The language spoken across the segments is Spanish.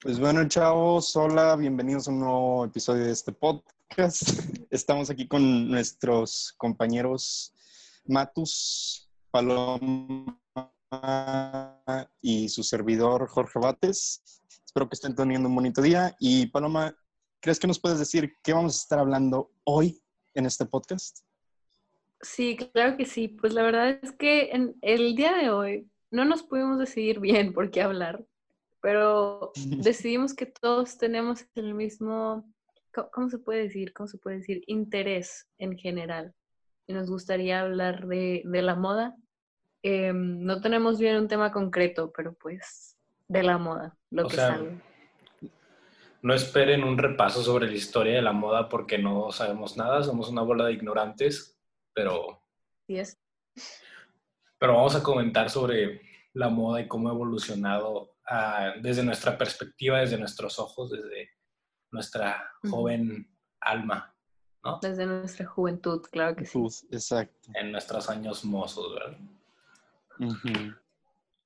Pues bueno, chavos, hola, bienvenidos a un nuevo episodio de este podcast. Estamos aquí con nuestros compañeros Matus, Paloma y su servidor Jorge Bates. Espero que estén teniendo un bonito día. Y Paloma, ¿crees que nos puedes decir qué vamos a estar hablando hoy en este podcast? Sí, claro que sí. Pues la verdad es que en el día de hoy no nos pudimos decidir bien por qué hablar pero decidimos que todos tenemos el mismo, ¿cómo se puede decir? ¿Cómo se puede decir? Interés en general. Y nos gustaría hablar de, la moda. Em, no tenemos bien un tema concreto, pero pues de la moda, lo que sea, No esperen un repaso sobre la historia de la moda porque no sabemos nada, somos una bola de ignorantes, pero... Sí es. Pero vamos a comentar sobre la moda y cómo ha evolucionado desde nuestra perspectiva, desde nuestros ojos, desde nuestra joven alma, ¿no? Desde nuestra juventud, claro que sí. Exacto. En nuestros años mozos, ¿verdad?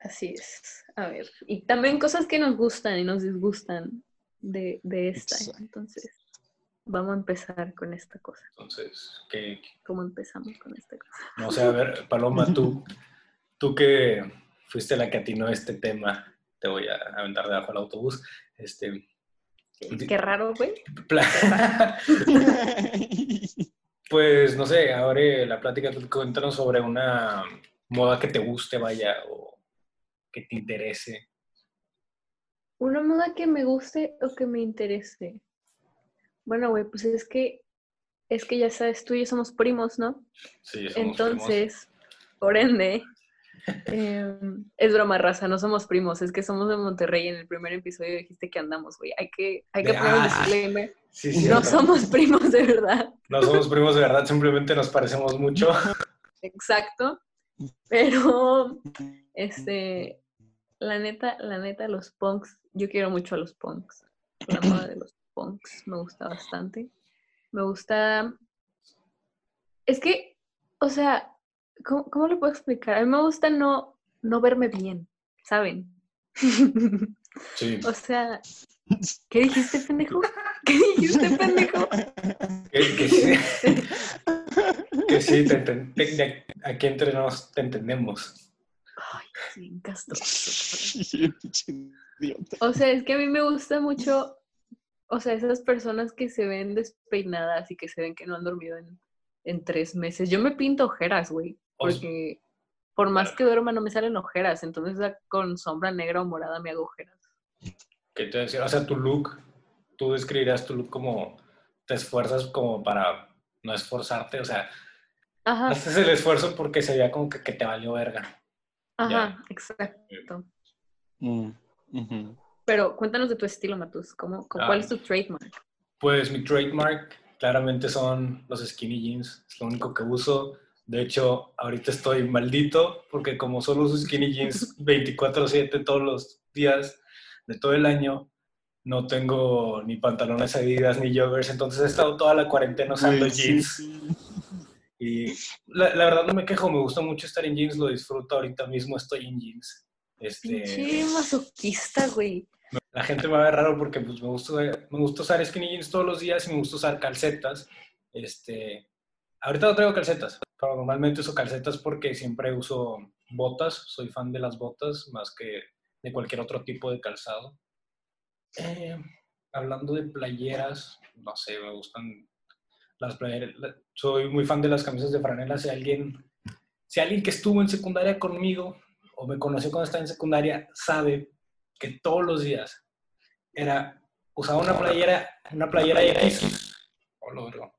Así es. A ver, y también cosas que nos gustan y nos disgustan de, de esta. Entonces, vamos a empezar con esta cosa. Entonces, ¿qué? ¿Cómo empezamos con esta cosa? No sé, a ver, Paloma, tú, tú que fuiste la que atinó este tema, te voy a aventar debajo del autobús. Este, Qué raro, güey. pues no sé, ahora la plática, cuéntanos sobre una moda que te guste, vaya, o que te interese. Una moda que me guste o que me interese. Bueno, güey, pues es que es que ya sabes, tú y yo somos primos, ¿no? Sí, somos Entonces, por ende, Em, es broma, raza, no somos primos, es que somos de Monterrey. En el primer episodio dijiste que andamos, güey. Hay que, hay que poner un ah, disclaimer. no somos primos de verdad. No somos primos de verdad, simplemente nos parecemos mucho. Exacto. Pero, este, la neta, la neta, los punks, yo quiero mucho a los punks. La moda de los punks me gusta bastante. Me gusta. Es que, o sea, ¿cómo, ¿cómo, lo puedo explicar? A mí me gusta no, no verme bien, ¿saben? Sí. o sea, ¿qué dijiste, pendejo? ¿Qué dijiste, pendejo? Que, sí. que sí, te aquí entre nos te entendemos. Ay, sí, O sea, es que a mí me gusta mucho, o sea, esas personas que se ven despeinadas y que se ven que no han dormido en, en tres meses. Yo me pinto ojeras, güey. Porque por más que duerma no me salen ojeras, entonces con sombra negra o morada me hago ojeras. ¿Qué te decía? O sea, tu look, tú describirías tu look como te esfuerzas como para no esforzarte, o sea, Ajá. haces el esfuerzo porque se veía como que, te valió verga. Ajá, exacto. Mm, Pero cuéntanos de tu estilo, Matus. ¿Cómo, ¿Cuál es tu ah. trademark? Pues mi trademark claramente son los skinny jeans. Es lo único que uso. De hecho, ahorita estoy maldito porque como solo uso skinny jeans 24/7 todos los días de todo el año, no tengo ni pantalones adidas ni joggers, entonces he estado toda la cuarentena usando jeans. Y la, verdad no me quejo, me gusta mucho estar en jeans, lo disfruto ahorita mismo, estoy en jeans. Este, Pinche masoquista, güey. La gente me ve raro porque pues, me, gusta, me gusta usar skinny jeans todos los días y me gusta usar calcetas. Este, ahorita no traigo calcetas, pero normalmente uso calcetas porque siempre uso botas, soy fan de las botas más que de cualquier otro tipo de calzado. Eh, hablando de playeras, no sé, me gustan las playeras. Soy muy fan de las camisas de franela. Si alguien, si alguien que estuvo en secundaria conmigo o me conoció cuando estaba en secundaria sabe que todos los días era usaba una playera, una playera X. Oh, lo no,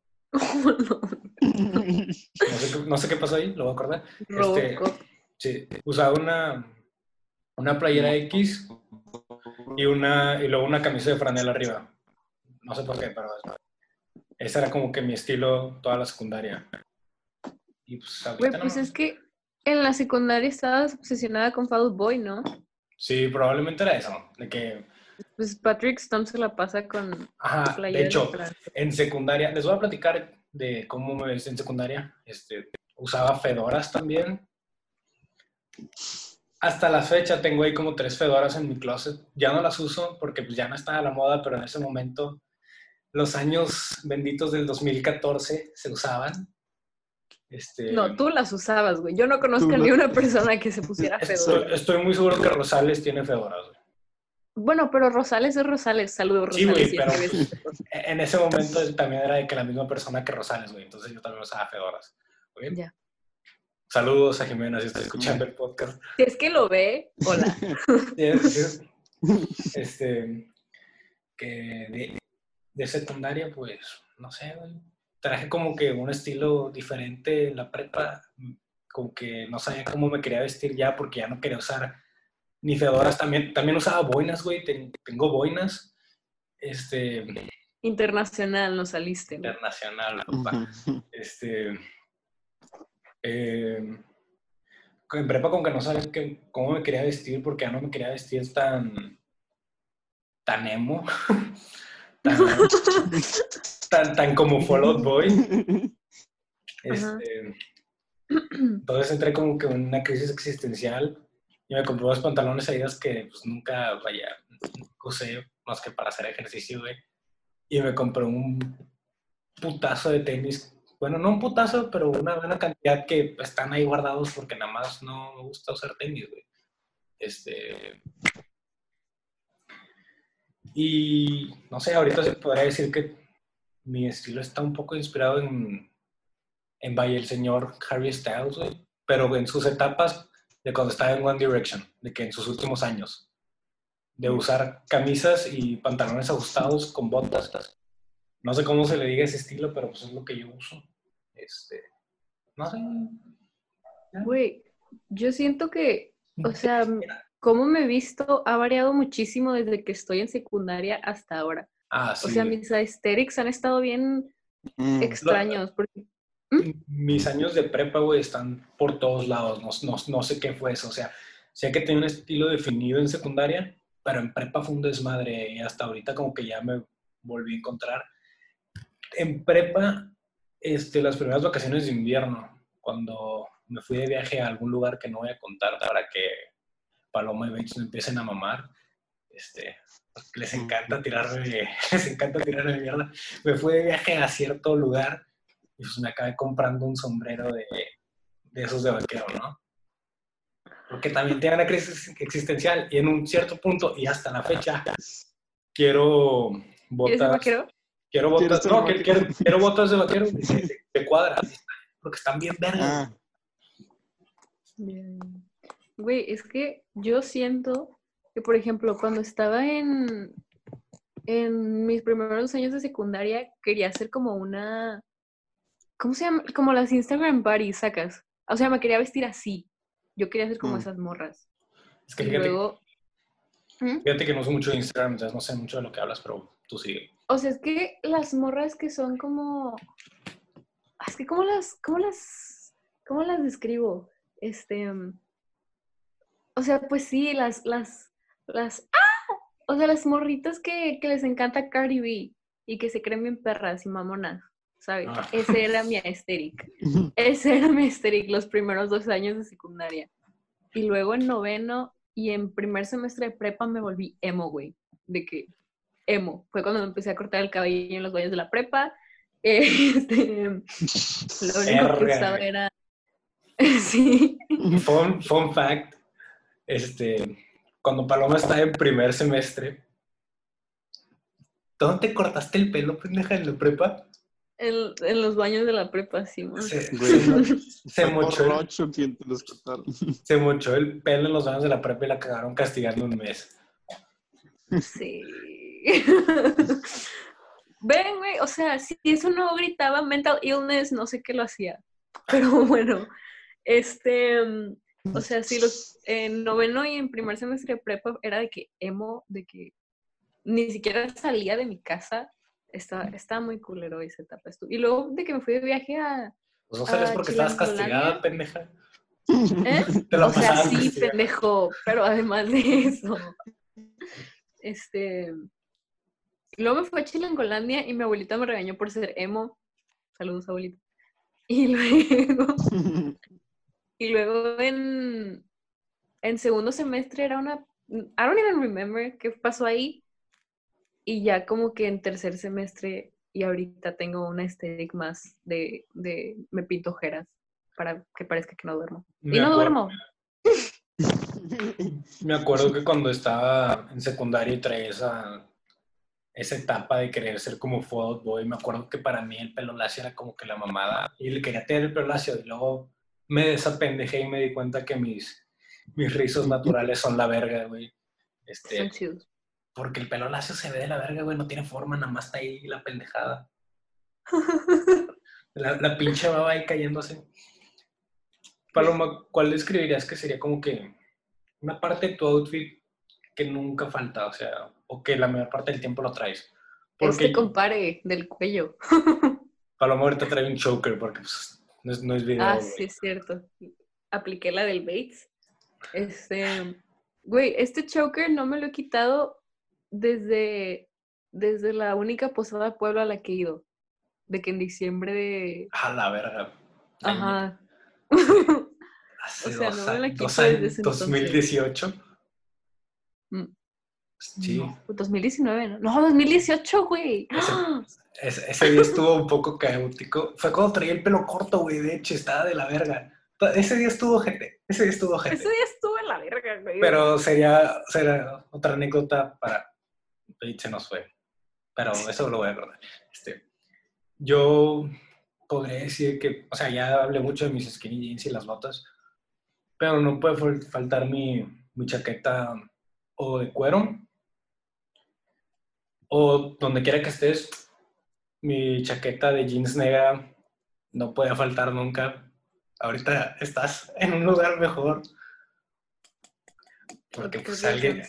sé, qué pasó ahí, lo voy a acordar. Este, sí, usaba una, una playera X y, una, y luego una camisa de franela arriba. No sé por qué, pero ese era como que mi estilo toda la secundaria. Y pues, pues es que en la secundaria estabas obsesionada con Fall Boy, ¿no? Sí, probablemente era eso, de que pues Patrick Stone se la pasa con Ajá, de hecho, en secundaria, les voy a platicar de cómo me ves en secundaria. Este, usaba fedoras también. hasta la fecha tengo ahí como tres fedoras en mi closet. Ya no las uso porque pues ya no está a la moda, pero en ese momento, los años benditos del 2014 se usaban. Este, No, tú las usabas, güey. Yo no conozco ni las- una persona que se pusiera fedora. estoy, estoy muy seguro que Rosales tiene fedoras. güey. Bueno, pero Rosales es Rosales. Saludos, Sí, Rosales. güey, si pero esto. en ese momento también era de que la misma persona que Rosales, güey. Entonces yo también usaba fedoras. Bien. Ya. Saludos a Jimena si está escuchando el podcast. Si es que lo ve, hola. Este, que de, de secundaria, pues, no sé, güey, traje como que un estilo diferente en la prepa, como que no sabía cómo me quería vestir ya porque ya no quería usar ni fedoras, también, también usaba boinas, güey, ten- tengo boinas, este, Internacional no saliste, internacional, papá. este, eh, en prepa como que no sabía que- cómo me quería vestir porque ya no me quería vestir tan tan emo tan, tan, tan como Fall Out Boy. Este, entonces entré como que en una crisis existencial y me compré unos pantalones Adidas que pues nunca vaya usé más que para hacer ejercicio güey y me compré un putazo de tenis bueno, no un putazo, pero una buena cantidad que están ahí guardados porque nada más no me gusta usar tenis, güey. Este. Y no sé, ahorita se podría decir que mi estilo está un poco inspirado en, en vaya el señor Harry Styles, güey, pero en sus etapas de cuando estaba en One Direction, de que en sus últimos años, de usar camisas y pantalones ajustados con botas. No sé cómo se le diga ese estilo, pero pues es lo que yo uso. Este, no sé. Güey, yo siento que, o sea, cómo me he visto ha variado muchísimo desde que estoy en secundaria hasta ahora. Ah, sí. O sea, mis aesthetics han estado bien Mm. extraños. Porque, mis años de prepa, güey, están por todos lados. No, no, no sé qué fue eso. O sea, sé que tenía un estilo definido en secundaria, pero en prepa fue un desmadre y hasta ahorita como que ya me volví a encontrar. En prepa, este, las primeras vacaciones de invierno, cuando me fui de viaje a algún lugar que no voy a contar para que Paloma y Bates me empiecen a mamar, este, les encanta tirarme, les encanta tirarme mierda. Me fui de viaje a cierto lugar y pues me acabé comprando un sombrero de, de esos de vaquero, ¿no? Porque también tiene una crisis existencial y en un cierto punto y hasta la fecha quiero ¿Quieres ser botas. vaquero? Quiero ¿Quieres botas, no, vaquero? quiero, quiero botas de vaquero de, de- de cuadra, porque están bien verdes. Ah, Bien. Güey, es que yo siento que, por ejemplo, cuando estaba en, en mis primeros años de secundaria, quería hacer como una, ¿cómo se llama? Como las Instagram parties, sacas. O sea, me quería vestir así. Yo quería ser como Mm. esas morras. Es que Y fíjate, luego, ¿Mm? fíjate que no uso mucho de Instagram, entonces no sé mucho de lo que hablas, pero tú sigue. O sea, es que las morras que son como. ah, Es que, ¿cómo las. ¿Cómo las. ¿Cómo las describo? Este. mm, O sea, pues sí, las. Las. Las. ¡Ah! O sea, las morritas que, que les encanta Cardi B y que se creen bien perras y mamonas, ¿sabes? Ah. Ese era mi aesthetic. Ese era mi aesthetic los primeros dos años de secundaria. Y luego en noveno y en primer semestre de prepa me volví emo, güey. De que emo. Fue cuando me empecé a cortar el cabello en los baños de la prepa. Este, lo único que usaba güey. era... sí. Fun, fun fact, este, cuando Paloma estaba en primer semestre, ¿dónde te cortaste el pelo, pendeja, en la prepa? En, en los baños de la prepa, sí. güey. Se, mochó, el- se mochó el pelo en los baños de la prepa y la cagaron castigando un mes. Sí. Ven, güey, o sea, si eso no gritaba mental illness, no sé qué lo hacía. Pero bueno, este, mm, o sea, sí, los, en noveno y en primer semestre de prepa era de que emo, de que ni siquiera salía de mi casa. Estaba, estaba muy culero esa etapa. Y luego de que me fui de viaje a... Pues no sabes porque estabas castigada, pendeja. ¿eh? Te la O sea, sí, castigada. pendejo, pero además de eso, este, luego me fui a Chilangolandia y mi abuelita me regañó por ser emo. Saludos, abuelita. Y luego, y luego en, en segundo semestre era una, I don't even remember qué pasó ahí. Y ya como que en tercer semestre y ahorita tengo una estética más de, de me pinto ojeras para que parezca que no duermo. Me y no duermo. Me acuerdo que cuando estaba en secundaria y traía esa, esa etapa de querer ser como Boy, me acuerdo que para mí el pelo lacio era como que la mamada. Y le quería tener el pelo lacio y luego me desapendejé y me di cuenta que mis, mis rizos naturales son la verga, güey. Este, Son chidos. Porque el pelo lacio se ve de la verga, güey, no tiene forma, nada más está ahí la pendejada. La, la pinche baba ahí cayéndose. Paloma, ¿cuál describirías que sería como que una parte de tu outfit que nunca falta? O sea, o que la mayor parte del tiempo lo traes. Porque Este compare del cuello. Paloma ahorita trae un choker porque pues, no, es, no es video. Ah, güey. sí, es cierto. Apliqué la del Bates. Este, güey, este choker no me lo he quitado desde, desde la única posada de pueblo a la que he ido. De que en diciembre de... A la verga. Ajá. Hace o sea, dos, no me la dos años, ese entonces. 2018. Mm. Sí. No, 2019, ¿no? No, 2018, güey. Ese- ¡Ah! Ese, ese día estuvo un poco caótico. Fue cuando traía el pelo corto, güey. De hecho, estaba de la verga. Ese día estuvo gente. Ese día estuvo gente. Ese día estuvo en la verga, güey. Pero sería, sería otra anécdota para... y Se nos fue. Pero eso lo voy a acordar. Este, yo podría decir que, o sea, ya hablé mucho de mis skinny jeans y las botas, pero no puede fal- faltar mi, mi chaqueta o de cuero o donde quiera que estés, mi chaqueta de jeans negra no puede faltar nunca. Ahorita estás en un lugar mejor. Porque Porque pues alguien...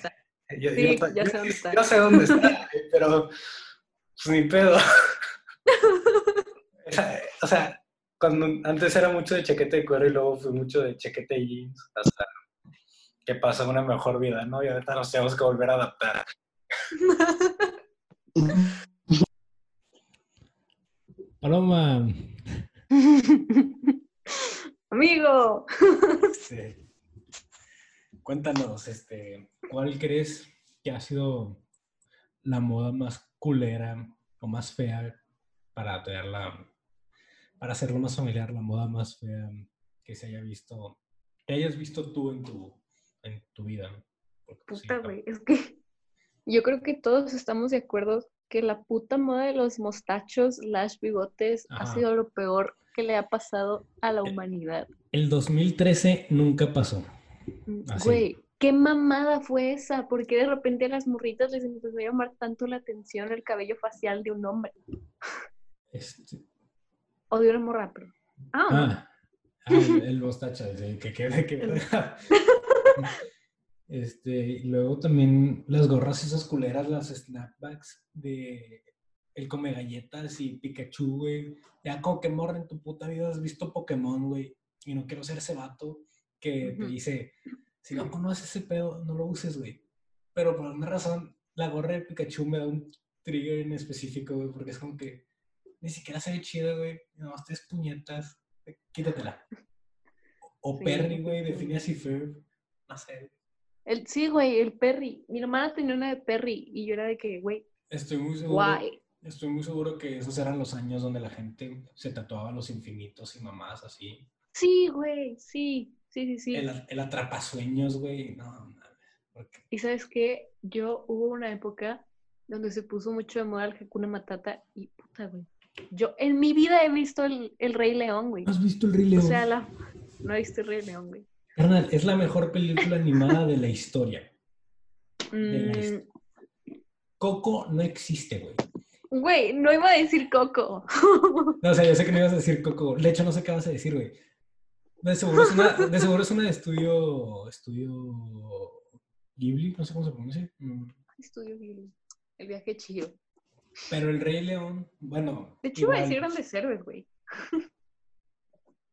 Yo, Sí, yo- ya sé dónde está. yo sé dónde está, pero pues ni pedo. O sea, cuando antes era mucho de chaqueta de cuero y luego fui mucho de chaqueta de jeans hasta que pasó una mejor vida, ¿no? Y ahorita nos tenemos que volver a adaptar. Paloma, Amigo. este, cuéntanos, este, ¿cuál crees que ha sido la moda más culera o más fea para tenerla, para hacerlo más familiar, la moda más fea que se haya visto, que hayas visto tú en tu, en tu vida? Pues, sí, Puta, güey. Es que yo creo que todos estamos de acuerdo que la puta moda de los mostachos, las bigotes, ha sido lo peor que le ha pasado a la Eh, humanidad. El 2013 nunca pasó. Así. Güey, ¿qué mamada fue esa? ¿Por qué de repente a las morritas les empezó a llamar tanto la atención el cabello facial de un hombre? Este, O de una morra, pero... Ah, no. Ah, ah, el, sí, que quede que Este, y luego también las gorras esas culeras, las snapbacks de el come galletas y Pikachu, güey. Ya como que morra en tu puta vida has visto Pokémon, güey. Y no quiero ser ese vato que te dice, si no conoces ese pedo, no lo uses, güey. Pero por alguna razón, la gorra de Pikachu me da un trigger en específico, güey, porque es como que ni siquiera se ve chida, güey. No, tres puñetas, quítatela. O Sí, Perry, güey, de sí. Phineas y Ferb. No sé. El, sí, güey, el Perry. Mi hermana tenía una de Perry y yo era de que, güey, Estoy muy seguro. guay. Estoy muy seguro que esos eran los años donde la gente se tatuaba los infinitos y mamás así. Sí, güey, sí, sí, sí, sí. El, el atrapasueños, güey. No, mames. porque- Y sabes qué, yo hubo una época donde se puso mucho de moda el Hakuna Matata y puta, güey. Yo en mi vida he visto el, el Rey León, güey. ¿Has visto el Rey O León? sea, la... no he visto el Rey León, güey. Carnal, es la mejor película animada de la historia. De la Mm, his- Coco no existe, güey. Güey, no iba a decir Coco. No, o sea, yo sé que no ibas a decir Coco. De hecho, no sé qué vas a decir, güey. De seguro es una de, seguro es una de estudio, estudio Ghibli, no sé cómo se pronuncia. Estudio Ghibli. El viaje chido. Pero el Rey León, bueno. De hecho, iba a decir Grandes Héroes, güey.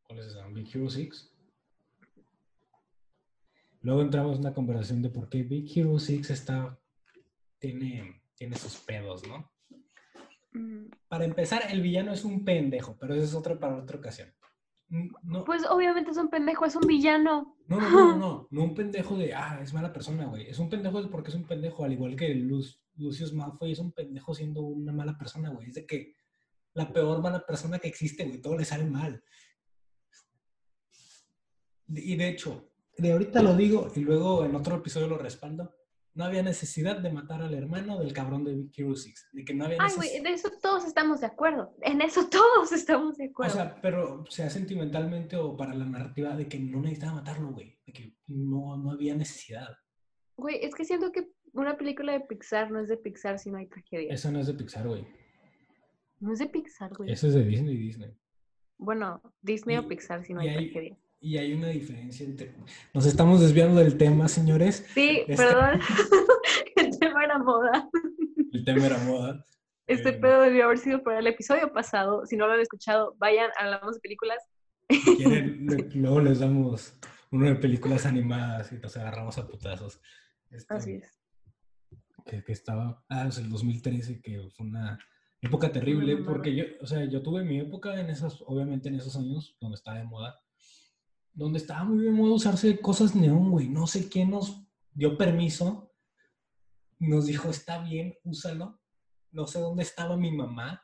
¿Cuál es esa? Big Hero 6. Luego entramos en una conversación de por qué Big Hero 6 está, tiene, tiene sus pedos, ¿no? Mm, Para empezar, el villano es un pendejo, pero eso es otra para otra ocasión. No, Pues obviamente es un pendejo, es un villano. no, no, no, no, no un pendejo de, ah, es mala persona, güey. Es un pendejo porque es un pendejo, al igual que Lu- Lucius Malfoy es un pendejo siendo una mala persona, güey. Es de que la peor mala persona que existe, güey, todo le sale mal. Y de hecho, de ahorita lo digo y luego en otro episodio lo respaldo. No había necesidad de matar al hermano del cabrón de Hero Six. De que no había Ay, güey, de eso todos estamos de acuerdo. En eso todos estamos de O acuerdo. sea, pero sea sentimentalmente o para la narrativa de que no necesitaba matarlo, güey. De que no, no había necesidad. Güey, es que siento que una película de Pixar no es de Pixar si no hay tragedia. Eso no es de Pixar, güey. No es de Pixar, güey. Eso es de Disney y Disney. Bueno, Disney Y- o Pixar si no hay- tragedia. Y hay una diferencia entre... Nos estamos desviando del tema, señores. Sí, Este- perdón. El tema era moda. El tema era moda. Este Eh, pedo debió haber sido para el episodio pasado. Si no lo han escuchado, vayan, hablamos de películas. Si quieren, luego les damos una de películas animadas y nos agarramos a putazos. Este, Así es. que, que estaba, ah, es el 2013, que fue una época terrible, porque yo, o sea, yo tuve mi época en esas, obviamente en esos años, donde estaba de moda, donde estaba muy de moda usarse cosas neón, güey, no sé quién nos dio permiso, nos dijo, está bien, úsalo, no sé dónde estaba mi mamá,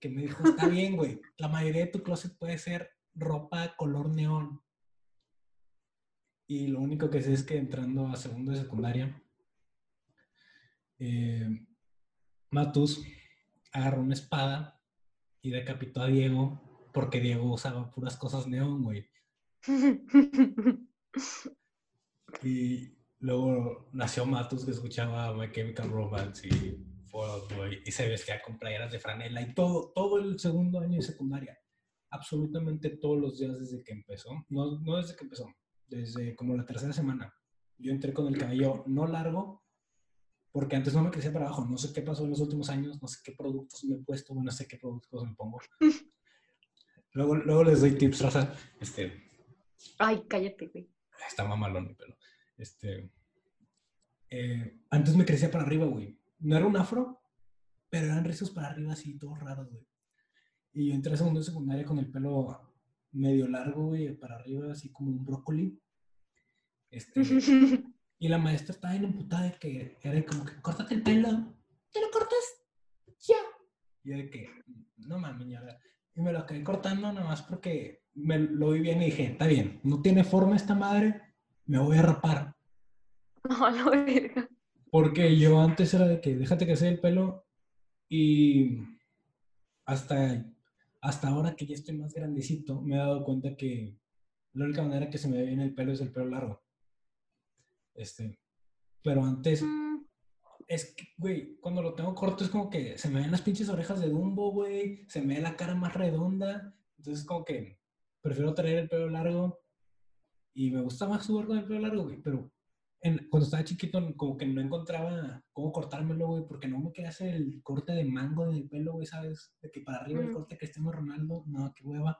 que me dijo, está bien, güey, la mayoría de tu closet puede ser ropa color neón. Y lo único que sé es que entrando a segundo de secundaria, eh, Matus agarró una espada y decapitó a Diego porque Diego usaba puras cosas neón, güey. Y luego nació Matus que escuchaba My Chemical Romance y Boy y se vestía con playeras de franela y todo, todo el segundo año de secundaria. Absolutamente todos los días desde que empezó. No, no desde que empezó, desde como la tercera semana. Yo entré con el cabello no largo, porque antes no me crecía para abajo. No sé qué pasó en los últimos años, no sé qué productos me he puesto, no sé qué productos me pongo. Luego, luego les doy tips, raza. Este, Ay, cállate, güey. está mamalón mi pelo. Este, eh, antes me crecía para arriba, güey. No era un afro, pero eran rizos para arriba así, todos raros, güey. Y yo entré a segundo de secundaria con el pelo medio largo, güey, para arriba, así como un brócoli. Este, y la maestra estaba bien emputada de que era como que, córtate el pelo. ¿Te lo cortas? Ya. Y yo de que, no mames. Y me lo acabé cortando nada más porque me lo vi bien y dije, está bien, no tiene forma esta madre, me voy a rapar. No, verga. Porque yo antes era de que déjate crecer el pelo y hasta, hasta ahora que ya estoy más grandecito me he dado cuenta que la única manera que se me ve bien el pelo es el pelo largo. Este, pero antes Mm, es que, güey, cuando lo tengo corto es como que se me ven las pinches orejas de Dumbo, güey, se me ve la cara más redonda, entonces como que prefiero traer el pelo largo y me gusta más subir con el pelo largo, güey, pero en- cuando estaba chiquito como que no encontraba cómo cortármelo, güey, porque no me quería hacer el corte de mango del pelo, güey, ¿sabes? De que para arriba el Mm. corte Cristiano Ronaldo, no, qué hueva.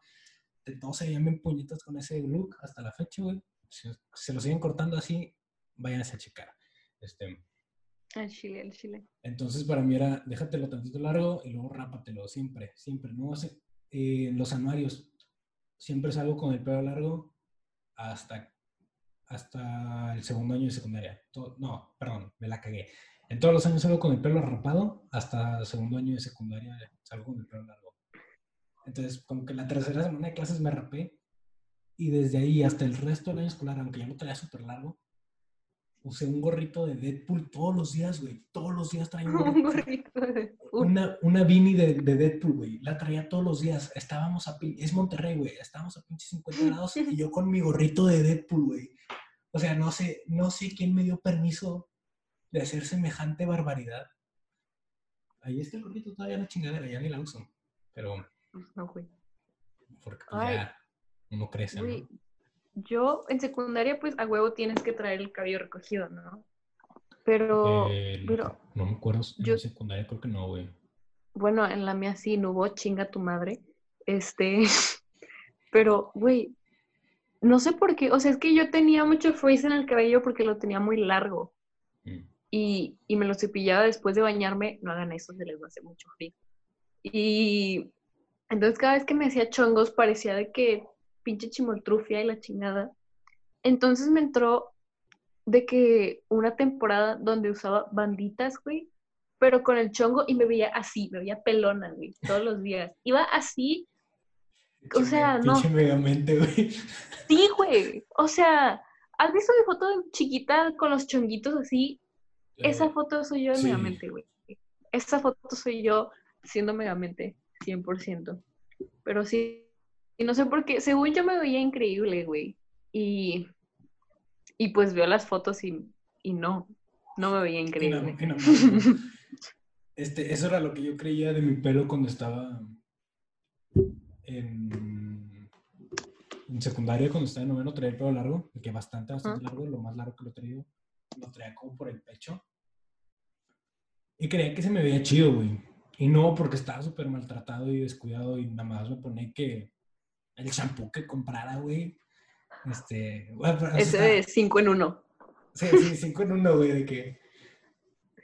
Todos se bien puñetas con ese look hasta la fecha, güey. Si se lo siguen cortando así, váyanse a checar. Este, al chile, al chile. entonces para mí era, déjatelo tantito largo y luego rápatelo, siempre, siempre. No hace, eh, los anuarios, siempre salgo con el pelo largo hasta, hasta el segundo año de secundaria. No, perdón, me la cagué. En todos los años salgo con el pelo rapado, hasta el segundo año de secundaria salgo con el pelo largo. Entonces, como que la tercera semana de clases me rapé y desde ahí hasta el resto del año escolar, aunque ya lo traía súper largo, usé un gorrito de Deadpool todos los días, güey. Todos los días traía un Un gorrito. de un- Una, una beanie de, de Deadpool, güey. La traía todos los días. Estábamos a... Es Monterrey, güey. Estábamos a pinche 50 grados y yo con mi gorrito de Deadpool, güey. O sea, no sé, no sé quién me dio permiso de hacer semejante barbaridad. Ahí está el gorrito, todavía la chingadera, ya ni la uso. Pero, No, güey. porque pues, Ay. ya uno crece, Güey, ¿no? Yo en secundaria, pues a huevo tienes que traer el cabello recogido, ¿no? Pero, pero, no me acuerdo, en yo- secundaria creo que no, güey. bueno, en la mía sí no hubo chinga tu madre. Este, pero, güey, no sé por qué, o sea, es que yo tenía mucho frizz en el cabello porque lo tenía muy largo Mm. y, y me lo cepillaba después de bañarme. No hagan eso, se les va a hacer mucho frío. Y entonces cada vez que me hacía chongos parecía de que pinche chimoltrufia y la chingada. Entonces me entró de que una temporada donde usaba banditas, güey, pero con el chongo y me veía así, me veía pelona, güey, todos los días. Iba así, o sea, no. Pinche megamente, güey. Sí, güey. O sea, ¿has visto mi foto de chiquita con los chonguitos así? Esa foto soy yo de sí. Megamente, güey. Esa foto soy yo siendo Megamente, 100%. Pero sí, y no sé por qué, según yo me veía increíble, güey. Y, y pues veo las fotos y, y no, no me veía increíble. Enam- enamorado. Este, eso era lo que yo creía de mi pelo cuando estaba en, en secundaria, cuando estaba en noveno, traía el pelo largo, que bastante, bastante largo, lo más largo que lo he traído. Lo traía como por el pecho. Y creía que se me veía chido, güey. Y no, porque estaba súper maltratado y descuidado y nada más me ponía que el shampoo que comprara, güey. Este, bueno, pero así Ese de 5 en 1. Sí, sí, cinco en uno, güey, de que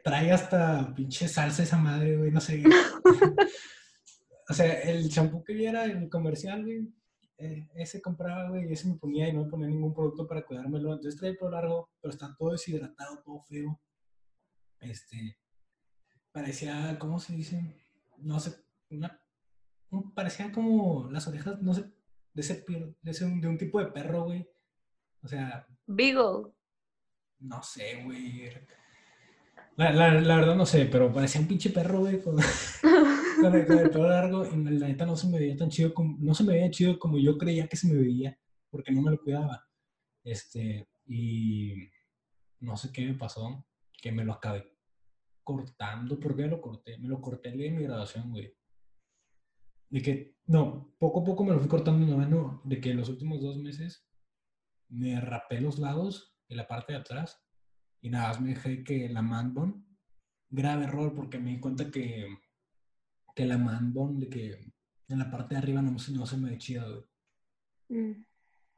trae hasta pinche salsa esa madre, güey, no sé. o sea, el champú que viera en el comercial, güey, eh, ese compraba, güey, y ese me ponía y no me ponía ningún producto para cuidármelo. Entonces trae el pelo largo, pero está todo deshidratado, todo feo. Este, parecía, ¿cómo se dice? No sé, una, un- parecía como las orejas, no sé, de ese, de ese, de un tipo de perro, güey. O sea, Beagle. no sé, güey. La, la- la verdad no sé, pero parecía un pinche perro, güey, con, con el, con el pelo largo. Y la neta no se me veía tan chido como, no se me veía chido como yo creía que se me veía, porque no me lo cuidaba. Este, y no sé qué me pasó, que me lo acabé cortando. ¿Por qué me lo corté? Me lo corté el día de mi graduación, güey. De que, no, poco a poco me lo fui cortando en noveno, de que los últimos dos meses me rapé los lados y la parte de atrás y nada más me dejé que la man bun, grave error porque me di cuenta que, que la man bun, de que en la parte de arriba no, se- no se me ve chida, güey. Mm.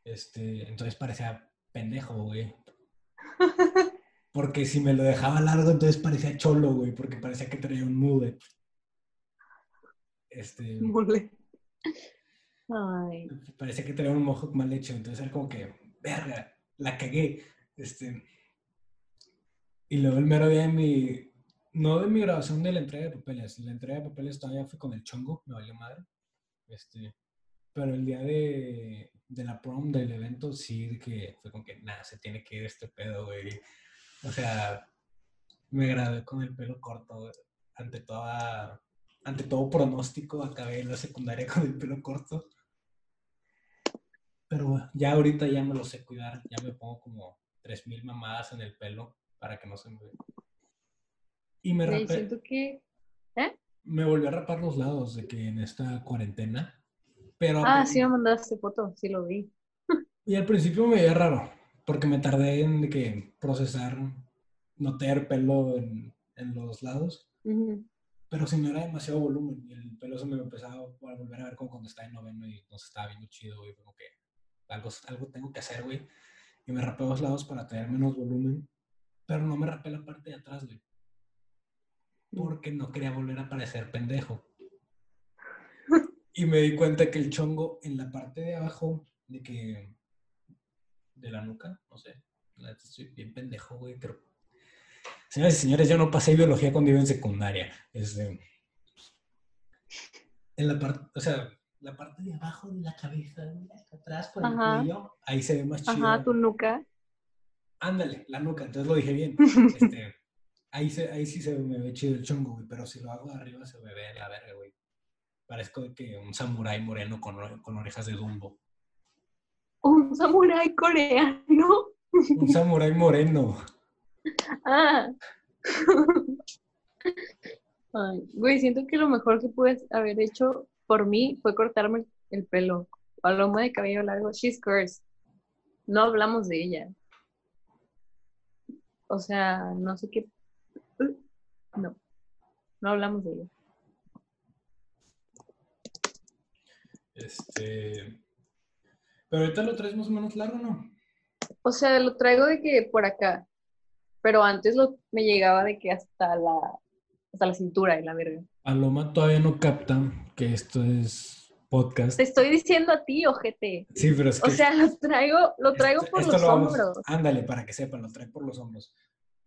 Este, entonces parecía pendejo, güey. Porque si me lo dejaba largo, entonces parecía cholo, güey, porque parecía que traía un mullet. Este, Mole. Ay. parecía que traía un mohawk mal hecho, entonces era como que, verga, la cagué. Este, y luego el mero día de mi, no de mi grabación de la entrega de papeles, la entrega de papeles todavía fue con el chongo, me valió madre. Este, pero el día de, de la prom, del evento, sí, que fue como que, nada, se tiene que ir este pedo, güey. O sea, me gradué con el pelo corto, güey. ante toda, ante todo pronóstico, acabé la secundaria con el pelo corto. Pero ya ahorita ya me lo sé cuidar, ya me pongo como 3000 mamadas en el pelo para que no se me vea. Y me rapé, siento que... ¿Eh? me volví a rapar los lados de que en esta cuarentena. Pero Ah, sí me mandaste foto, sí lo vi. y al principio me veía raro, porque me tardé en que procesar, no tener pelo en, en los lados, Ujú. Pero si no era demasiado volumen y el pelo se me empezaba a volver a ver como cuando estaba en noveno y se estaba viendo chido, güey, como que algo, algo tengo que hacer, güey. Y me rapé los lados para tener menos volumen, pero no me rapé la parte de atrás, güey, porque no quería volver a parecer pendejo. Y me di cuenta que el chongo en la parte de abajo, de que. de la nuca, no sé. Estoy bien pendejo, güey, pero. Señoras y señores, yo no pasé biología cuando iba en secundaria. Este, en la parte, o sea, la parte de abajo de la cabeza, atrás por el Ajá. cuello, ahí se ve más chido. Ajá, tu nuca. Ándale, la nuca, entonces lo dije bien. Este, ahí, se, ahí sí se me ve chido el chongo, güey, pero si lo hago de arriba se me ve la verga, güey. Parezco que un samurái moreno con, con orejas de Dumbo. Un samurái coreano. Un samurái moreno. Ah. Ay, güey, siento que lo mejor que puedes haber hecho por mí fue cortarme el pelo. Paloma de cabello largo, she's cursed. No hablamos de ella. O sea, no sé qué. No, no hablamos de ella. Este. Pero ahorita lo traes más o menos largo, ¿no? O sea, lo traigo de que por acá. Pero antes lo, me llegaba de que hasta la, hasta la cintura y la verga. Paloma todavía no capta que esto es podcast. Te estoy diciendo a ti, ojete. Sí, pero es que... O sea, lo traigo, lo traigo esto- por esto los lo vamos- hombros. Ándale, para que sepan, lo trae por los hombros.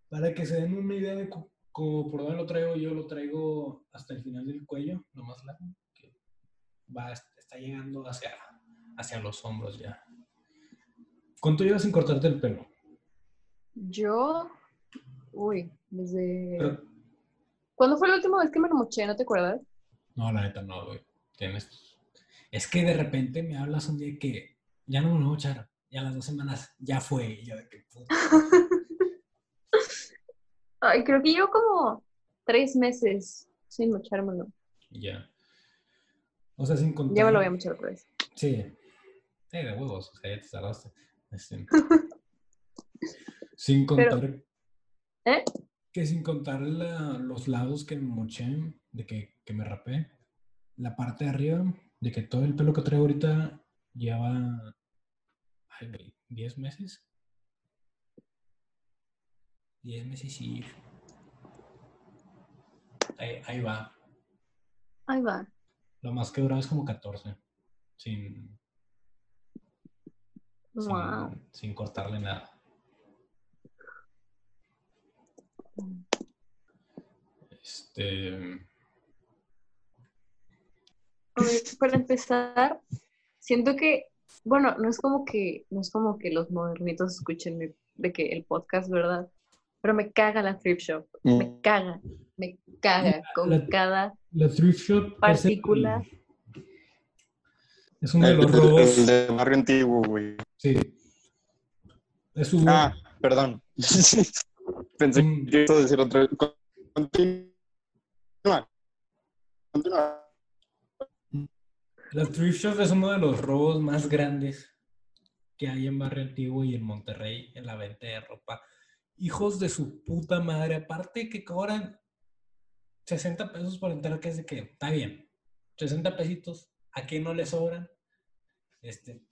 Para que se den una idea de como por dónde lo traigo, yo lo traigo hasta el final del cuello, lo más largo, que va, está llegando hacia, hacia los hombros ya. ¿Cuánto llevas sin cortarte el pelo? Yo, uy, desde... Pero- ¿Cuándo fue la última vez que me lo moché? ¿No te acuerdas? no, la neta no, güey. Tienes... Es que de repente me hablas un día que ya no me lo voy a echar. Ya las dos semanas ya fue. Y yo de que puta. Ay, creo que llevo como tres meses sin mochármelo. Ya. O sea, sin contar. Ya me lo voy a mochar otra vez. Sí. Sí, de huevos, o sea, ya te tardaste. Este, sin Pero- contar. ¿Eh? Que sin contar la- los lados que me moché, de que, que me rapé, la parte de arriba, de que todo el pelo que traigo ahorita lleva. Ay, güey, ¿10 meses? 10 meses y. Ahí, ahí va. Ahí va. Lo más que duraba es como 14. Sin, sin, Wow. sin cortarle nada. Este. A ver, para empezar, siento que, bueno, no es como que, no es como que los modernitos escuchen de, de que el podcast, ¿verdad? Pero me caga la thrift shop. Me Mm, caga, me caga con La- cada La thrift shop. es el- Partícula. Es uno de los robos. el de barrio antiguo, güey. Sí. Es un. Ah, perdón. Pensé Mm. que ibas a decir otra vez. Continúa. Continúa. La thrift shop es uno de los robos más grandes que hay en Barrio Antiguo y en Monterrey en la venta de ropa. Hijos de su puta madre. Aparte que cobran 60 pesos por entrar, que es de que está bien. 60 pesitos. ¿A quién no le sobran? Este.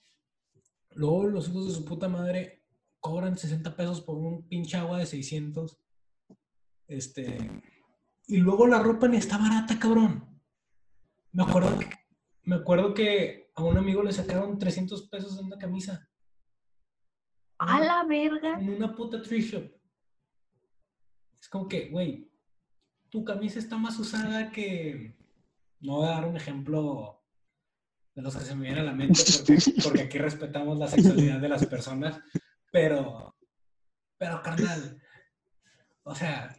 Luego los hijos de su puta madre cobran 60 pesos por un pinche agua de 600. Este. Y luego la ropa ni está barata, cabrón. Me acuerdo que, me acuerdo que a un amigo le sacaron 300 pesos en una camisa. a la verga. En una puta thrift shop. Es como que, güey, tu camisa está más usada que... No voy a dar un ejemplo de los que se me viene a la mente porque, porque aquí respetamos la sexualidad de las personas, pero, pero carnal, o sea,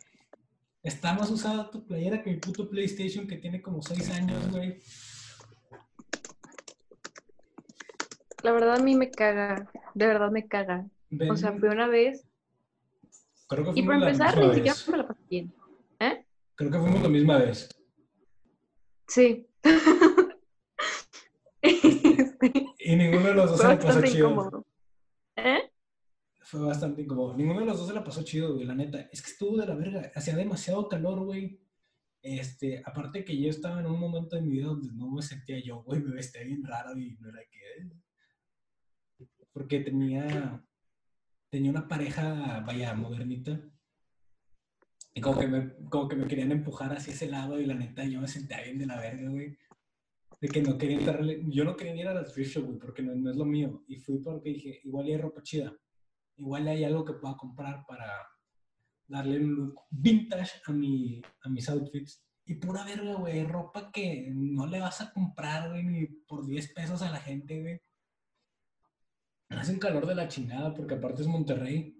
está más usada tu playera que mi puto PlayStation que tiene como 6 años, güey. La verdad a mí me caga, de verdad me caga. O sea, fui una vez creo que y para empezar ni siquiera me la pasé bien. ¿Eh? Creo que fuimos la misma vez. Sí. Y ninguno de los dos fue se la pasó chido. ¿Eh? Fue bastante incómodo. Ninguno de los dos se la pasó chido, güey, la neta. Es que estuvo de la verga. Hacía demasiado calor, güey. Este, aparte que yo estaba en un momento de mi vida donde no me sentía yo, güey, me vestía bien raro y no era que... Porque tenía... Tenía una pareja, vaya, modernita. Y como que, me, como que me querían empujar hacia ese lado y la neta yo me sentía bien de la verga, güey. De que no quería entrarle... Yo no quería ir a la thrift shop, güey, porque no, no es lo mío. Y fui porque dije, igual hay ropa chida. Igual hay algo que pueda comprar para darle un look vintage a, mi, a mis outfits. Y pura verga, güey, ropa que no le vas a comprar, güey, ni por 10 pesos a la gente, güey. Hace un calor de la chingada, porque aparte es Monterrey.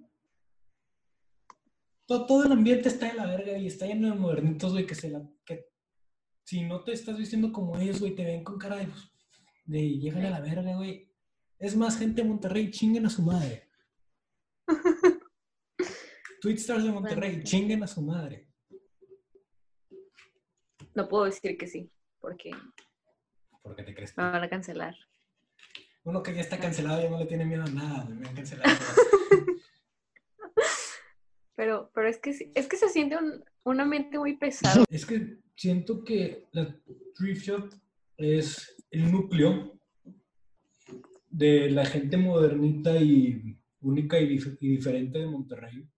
Todo, todo el ambiente está de la verga y está lleno de modernitos, güey, que se la... Que si no te estás vistiendo como ellos, güey, te ven con cara de... pues, de a la verga, güey. Es más, gente de Monterrey, chinguen a su madre. Twitstars de Monterrey, Bueno. chinguen a su madre. No puedo decir que sí, porque ¿Por qué te crees? me van a cancelar. Uno que ya está cancelado ya no le tiene miedo a nada, me han cancelado. Pero, pero es que es que se siente un, un ambiente muy pesado. es que siento que la thrift shop es el núcleo de la gente modernita y única y, dif- y diferente de Monterrey.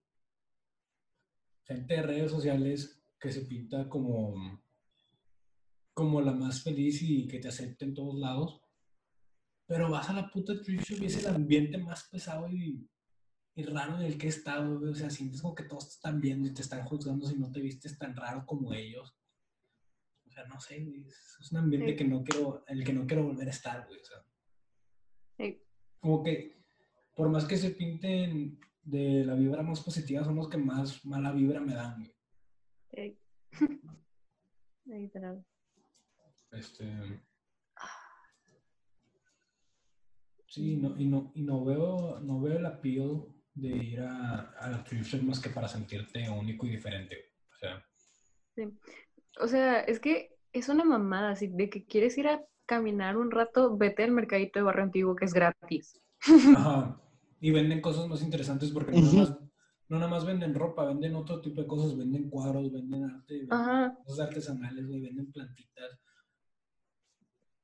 Gente de redes sociales que se pinta como como la más feliz y que te acepte en todos lados. Pero vas a la puta shop y es el ambiente más pesado y, y raro en el que he estado. O sea, sientes como que todos te están viendo y te están juzgando si no te vistes tan raro como ellos. O sea, no sé. Es un ambiente Sí. que no quiero, en el que no quiero volver a estar, güey. O sea, Sí. como que por más que se pinten de la vibra más positiva, son los que más mala vibra me dan, güey. Eh, Literal. Este. Sí, no, y no, y no veo, no veo el appeal de ir a, a la thrift shop más que para sentirte único y diferente. O sea, O sea, es que es una mamada, así de que quieres ir a caminar un rato, vete al mercadito de barrio antiguo que es gratis. ajá. Y venden cosas más interesantes porque no, nada más, no nada más venden ropa, venden otro tipo de cosas, venden cuadros, venden arte, venden Ajá. cosas artesanales, güey, venden plantitas.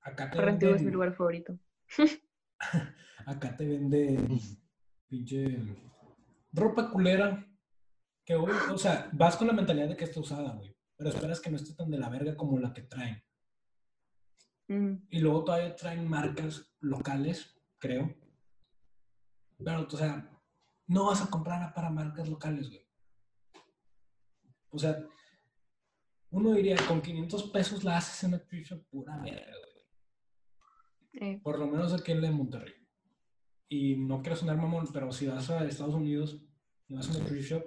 Acá te Barrio antiguo es mi venden, lugar favorito. acá te venden pinche ropa culera. Que, güey, o sea, vas con la mentalidad de que está usada, güey. Pero esperas que no esté tan de la verga como la que traen. Mm, Y luego todavía traen marcas locales, creo. Pero, o sea, no vas a comprar para marcas locales, güey. O sea, uno diría, con 500 pesos la haces en una thrift shop pura verga, güey. Por lo menos aquí en la de Monterrey. Y no quiero sonar mamón, pero si vas a Estados Unidos y vas a una thrift shop,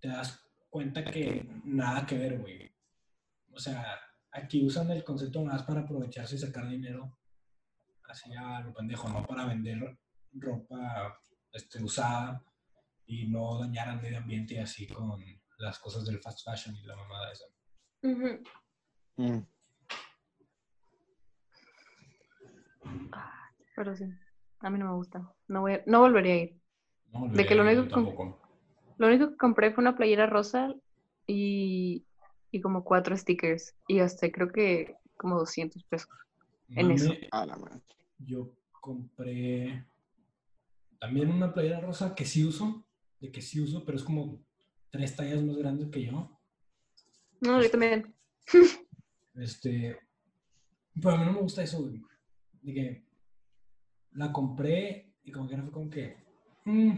te das cuenta que nada que ver, güey. O sea, aquí usan el concepto más para aprovecharse y sacar dinero. Así a lo pendejo, no para vender ropa este, usada y no dañar al medio ambiente y así con las cosas del fast fashion y la mamada esa. Mm. Pero sí, a mí no me gusta. No, voy a- no volvería a ir. No, De que lo único que- tampoco. Lo único que compré fue una playera rosa y, y como cuatro stickers. Y gasté creo que como 200 pesos. en eso. Mame, A la madre. yo compré también una playera rosa que sí uso, de que sí uso, pero es como tres tallas más grande que yo. No, yo también. Este, pero a mí no me gusta eso, güey. De que la compré y como que no fue como que... mm,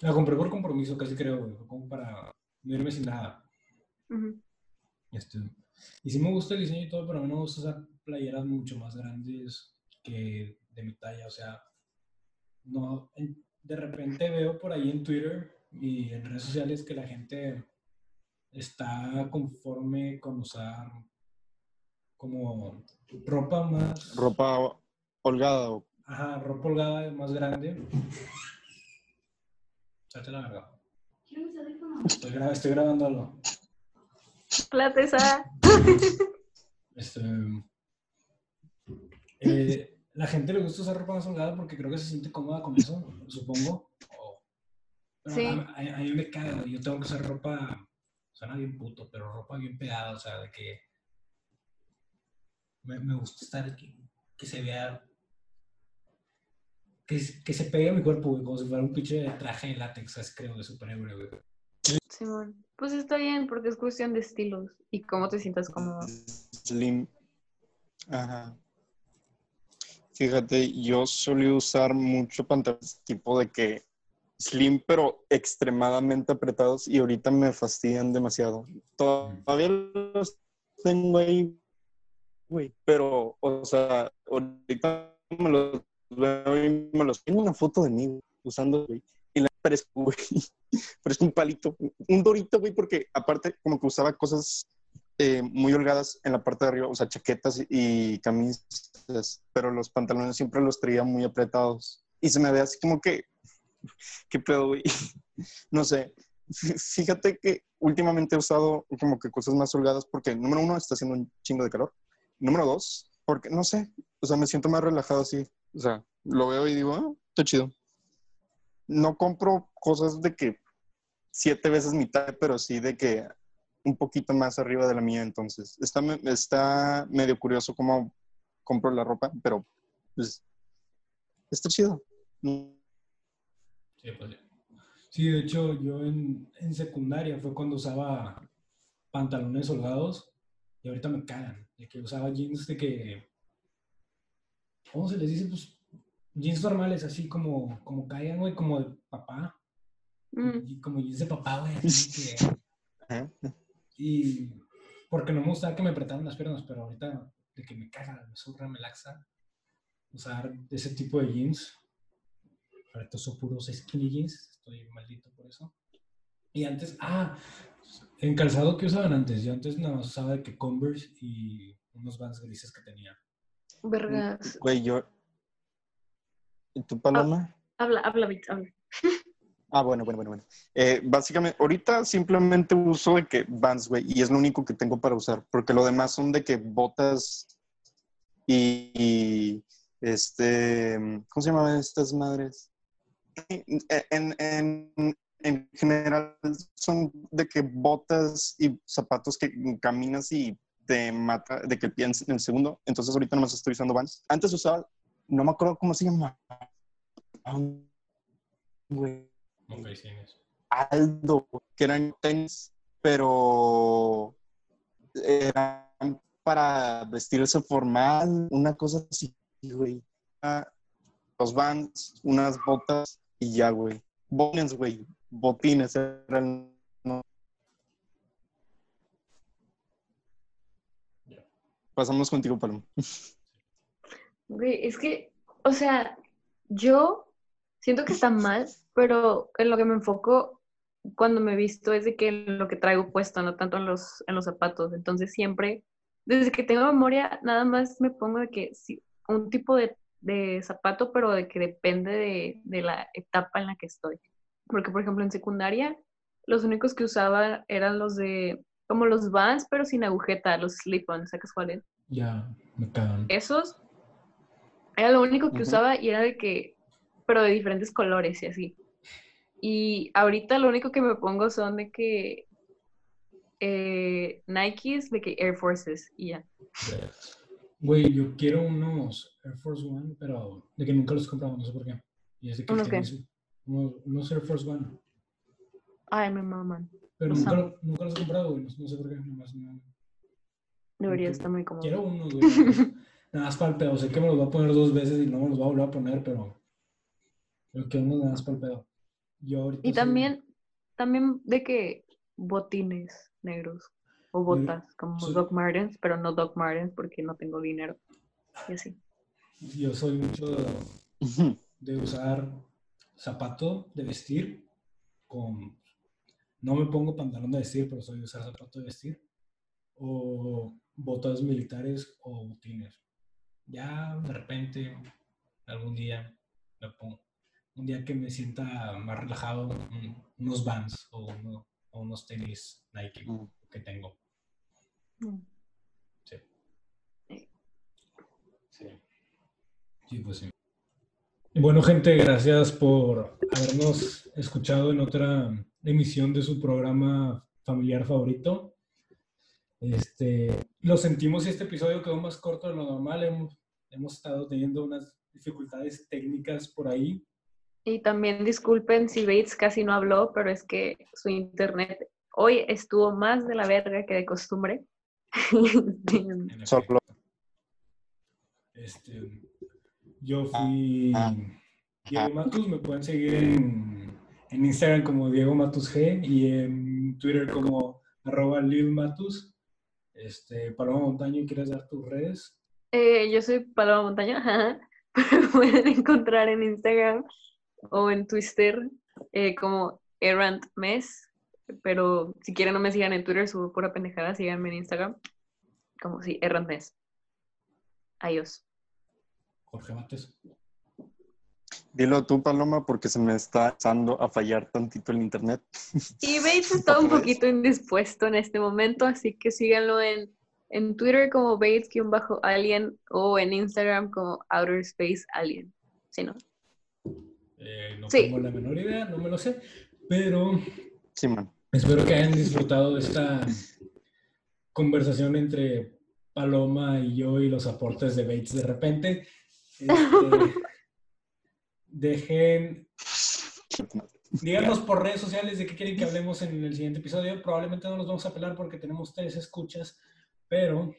la compré por compromiso, casi creo, güey. Fue como para no irme sin nada. Este, y sí me gusta el diseño y todo, pero a mí no me gusta usar playeras mucho más grandes que de mi talla. O sea, no, de repente veo por ahí en Twitter y en redes sociales que la gente está conforme con usar como ropa más... Ropa holgada Ajá, ropa holgada más grande. Salte la verga. Estoy, gra- estoy grabando algo. La tesa. Este, eh, la gente le gusta usar ropa más holgada porque creo que se siente cómoda con eso, supongo. O- pero Sí. a, a- a mí me caga, yo tengo que usar ropa, suena bien puto, pero ropa bien pegada, o sea, de que me, me gusta estar que, que se vea, que, que se pegue a mi cuerpo, güey, como si fuera un pinche traje de látex, así creo, de superhéroe, güey. Simón. Pues está bien porque es cuestión de estilos y cómo te sientas cómodo. slim. Ajá. Fíjate, yo solía usar mucho pantalones tipo de que slim, pero extremadamente apretados y ahorita me fastidian demasiado. Todavía los tengo ahí, güey, pero, o sea, ahorita me los veo y me los tengo una foto de mí usando, güey, y la parezco, güey, parezco un palito, un dorito, güey, porque aparte como que usaba cosas eh, muy holgadas en la parte de arriba, o sea, chaquetas y camisas, pero los pantalones siempre los traía muy apretados. Y se me ve así como que, ¿qué pedo, güey? No sé. Fí- Fíjate que últimamente he usado como que cosas más holgadas porque, número uno, está haciendo un chingo de calor. Número dos, porque, no sé, o sea, me siento más relajado así. O sea, lo veo y digo, ah, está chido. No compro cosas de que siete veces mi talla, pero sí de que un poquito más arriba de la mía, entonces. Está, me- está medio curioso cómo compro la ropa, pero pues está chido. Sí, pues sí. Sí, de hecho, yo en, en secundaria fue cuando usaba pantalones holgados Y ahorita me cagan. De que usaba jeans de que. ¿Cómo se les dice? Pues jeans normales, así como, como caigan, güey, como de papá. Mm. Y como jeans de papá, güey. así que- Ajá. Y porque no me gustaba que me apretaran las piernas, pero ahorita de que me caga, me sobra, me laxa usar ese tipo de jeans. Ahorita uso puros skinny jeans, estoy maldito por eso. Y antes, ah, en calzado que usaban antes, yo antes nada más usaba de que Converse y unos vans grises que tenía. Vergas. Güey, yo. ¿Y tú, Paloma? Habla, habla, Bits, habla. Ah, bueno, bueno, bueno, bueno. Eh, básicamente, ahorita simplemente uso de que Vans, güey, y es lo único que tengo para usar, porque lo demás son de que botas y, este, ¿cómo se llamaban estas madres? En, en, en general son de que botas y zapatos que caminas y te mata de que el pie en el segundo. Entonces ahorita nomás estoy usando Vans. Antes usaba, no me acuerdo cómo se llama. Güey. Aldo, que eran tenis, pero eran para vestirse formal, una cosa así, güey. Ah, Los vans, unas botas y ya, güey. Botines, güey. Botines eran. Pasamos contigo, Paloma. Güey, es que, o sea, yo siento que está mal, pero en lo que me enfoco cuando me visto es de que lo que traigo puesto, no tanto en los, en los zapatos. Entonces siempre, desde que tengo memoria, nada más me pongo de que sí, un tipo de, de zapato, pero de que depende de, de la etapa en la que estoy. Porque, por ejemplo, en secundaria, los únicos que usaba eran los de, como los Vans, pero sin agujeta, los slip-ons, ¿sabes cuáles? Ya, me cagan. esos era lo único que Ujú. usaba y era de que, pero de diferentes colores y así. Y ahorita lo único que me pongo son de que eh, Nikes, de que Air Forces y ya. Güey, yo quiero unos Air Force One, pero de que nunca los he comprado, no sé por qué. Y es de que ¿Uno tienen qué? unos, unos Air Force One. Ay, me maman. Pero nunca, lo- nunca los he comprado, güey. No, no sé por qué. Nomás no. Debería estar muy cómodo. Quiero unos, güey. nada más- para el pedo. Sé que me los voy a poner dos veces y no me los voy a volver a poner, pero. Pero quiero unos nada más para el pedo. Yo ahorita Y también, también de que botines negros o Güey, botas, como soy- Doc Martens, pero no Doc Martens porque no tengo dinero. Y así. Yo soy mucho de, de usar zapato de vestir con... No me pongo pantalón de vestir, pero soy de usar zapato de vestir. O botas militares o botines. Ya de repente, algún día, me pongo. Un día que me sienta más relajado, un- unos Vans o, uno- o unos tenis Nike Mm. que tengo. Mm. Sí. Sí. Sí, pues sí. Bueno, gente, gracias por habernos escuchado en otra emisión de su programa familiar favorito. Este, lo sentimos si este episodio quedó más corto de lo normal. Hemos, hemos estado teniendo unas dificultades técnicas por ahí. Y también disculpen si Bates casi no habló, pero es que su internet hoy estuvo más de la verga que de costumbre. Solo- Este, yo fui Ah. Diego Matus, me pueden seguir en, en Instagram como Diego Matus G y en Twitter como arroba Lil Matus. Este, Paloma Montaño, ¿quieres dar tus redes? Eh, yo soy Paloma Montaña, ajá. Me pueden encontrar en Instagram o en Twitter eh, como Errant Mes, pero si quieren no me sigan en Twitter, subo pura pendejada, síganme en Instagram, como si Errant Mes. Adiós. Jorge Mates. Dilo tú, Paloma, porque se me está empezando a fallar tantito el internet. Y Bates está un poquito indispuesto en este momento, así que síganlo en, en Twitter como Bates-Alien o en Instagram como Outer Space Alien. ¿Sí, no? Eh, no Sí. tengo la menor idea, no me lo sé, pero Sí, man. espero que hayan disfrutado de esta conversación entre Paloma y yo y los aportes de Bates de repente. Este, dejen Díganos por redes sociales de qué quieren que hablemos en el siguiente episodio. Probablemente no nos vamos a pelar porque tenemos tres escuchas, Pero,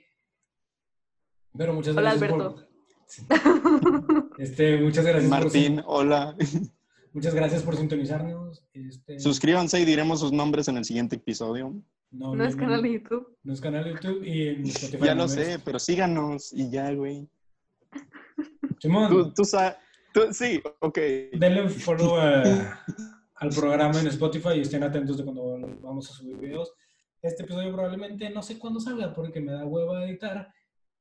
pero muchas Hola, gracias Alberto. por... Sí. Este, muchas gracias por Martín, hola. Muchas gracias por sintonizarnos. Este, Suscríbanse y diremos sus nombres en el siguiente episodio. no, No es canal de YouTube. No es canal de YouTube y en Spotify. Ya no lo es. sé, pero síganos y ya, güey. Simón, Tú, tú sabes. Sí, ok. denle follow a- al programa en Spotify y estén atentos de cuando vamos a subir videos. Este episodio probablemente no sé cuándo salga porque me da hueva editar.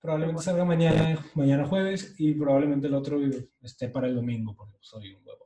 Probablemente salga mañana, mañana jueves y probablemente el otro esté para el domingo porque soy un huevo.